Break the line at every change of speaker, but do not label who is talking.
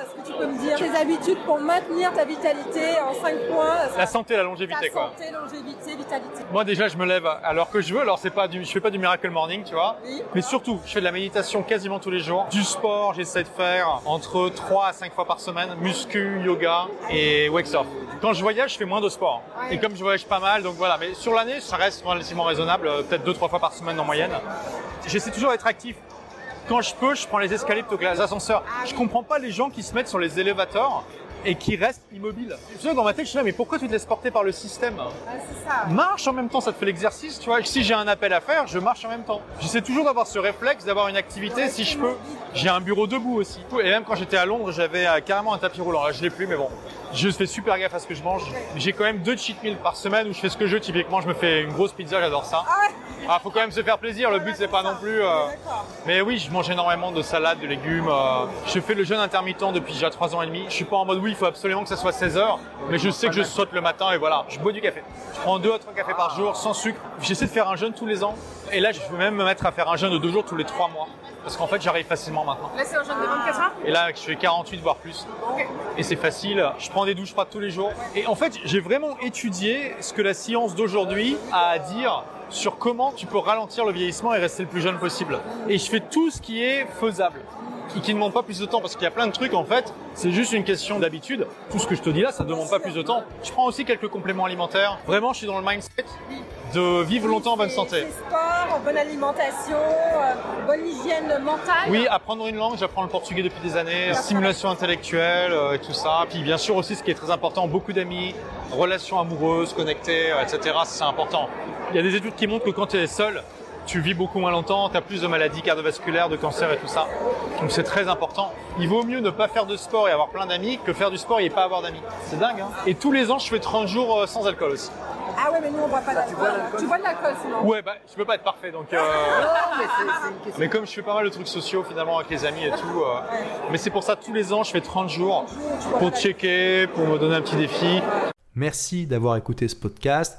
Est-ce que tu peux me dire tes habitudes pour maintenir ta vitalité en 5 points
La santé, la longévité,
Ta
quoi.
santé, longévité, vitalité.
Moi déjà je me lève à l'heure que je veux, alors c'est pas du, je fais pas du miracle morning, tu vois.
Oui.
Mais surtout, je fais de la méditation quasiment tous les jours. Du sport, j'essaie de faire entre 3 à 5 fois par semaine, muscu, yoga et wake surf. Quand je voyage, je fais moins de sport.
Ouais.
Et comme je voyage pas mal, donc voilà. Mais sur l'année, ça reste relativement raisonnable, euh, peut-être 2-3 fois par semaine en moyenne. J'essaie toujours d'être actif. Quand je peux, je prends les escaliers plutôt que les ascenseurs. Je comprends pas les gens qui se mettent sur les élévateurs et qui restent immobiles. Tu sais, dans ma tête, je suis là, mais pourquoi tu te laisses porter par le système
Ah, ça.
marche en même temps, ça te fait l'exercice, tu vois. Si j'ai un appel à faire, je marche en même temps. J'essaie toujours d'avoir ce réflexe, d'avoir une activité si je peux. J'ai un bureau debout aussi. Et même quand j'étais à Londres, j'avais euh, carrément un tapis roulant. Là, je l'ai plus, mais bon. Je fais super gaffe à ce que je mange. J'ai quand même deux cheat meals par semaine où je fais ce que je veux. Typiquement, je me fais une grosse pizza, j'adore ça.
Ah ouais
Ah, faut quand même se faire plaisir. Le but, c'est pas non plus. euh, mais oui, je mange énormément de salades, de légumes. euh, Je fais le jeûne intermittent depuis déjà 3 ans et demi. Je suis pas en mode oui, il faut absolument que ça soit 16 heures. Mais je sais que je saute le matin et voilà. Je bois du café. Je prends 2 à 3 cafés par jour, sans sucre. J'essaie de faire un jeûne tous les ans. Et là, je vais même me mettre à faire un jeûne de 2 jours tous les 3 mois. Parce qu'en fait, j'arrive facilement maintenant.
Là, c'est un jeûne de 24 heures
Et là, je fais 48 voire plus. Et c'est facile. Je prends des douches froides tous les jours. Et en fait, j'ai vraiment étudié ce que la science d'aujourd'hui a à dire sur comment tu peux ralentir le vieillissement et rester le plus jeune possible. Et je fais tout ce qui est faisable qui ne demande pas plus de temps parce qu'il y a plein de trucs en fait, c'est juste une question d'habitude. Tout ce que je te dis là, ça ne demande pas plus de temps. Je prends aussi quelques compléments alimentaires. Vraiment, je suis dans le mindset de vivre longtemps en bonne santé.
Sport, bonne alimentation, euh, bonne hygiène mentale.
Oui, apprendre une langue, j'apprends le portugais depuis des années, stimulation intellectuelle euh, et tout ça. Puis bien sûr aussi ce qui est très important, beaucoup d'amis, relations amoureuses, connectées, euh, etc. C'est important. Il y a des études qui montrent que quand tu es seul, tu vis beaucoup moins longtemps, tu as plus de maladies cardiovasculaires, de cancer et tout ça. Donc c'est très important. Il vaut mieux ne pas faire de sport et avoir plein d'amis que faire du sport et pas avoir d'amis. C'est dingue, hein Et tous les ans, je fais 30 jours euh, sans alcool aussi.
Ah ouais, mais nous, on boit pas d'alcool. Tu bois de l'alcool sinon
Ouais, bah, je peux pas être parfait, donc... euh,
Non, mais c'est c'est une question.
Mais comme je fais pas mal de trucs sociaux finalement avec les amis et tout, euh, mais c'est pour ça tous les ans je fais 30 jours pour checker, pour me donner un petit défi.
Merci d'avoir écouté ce podcast.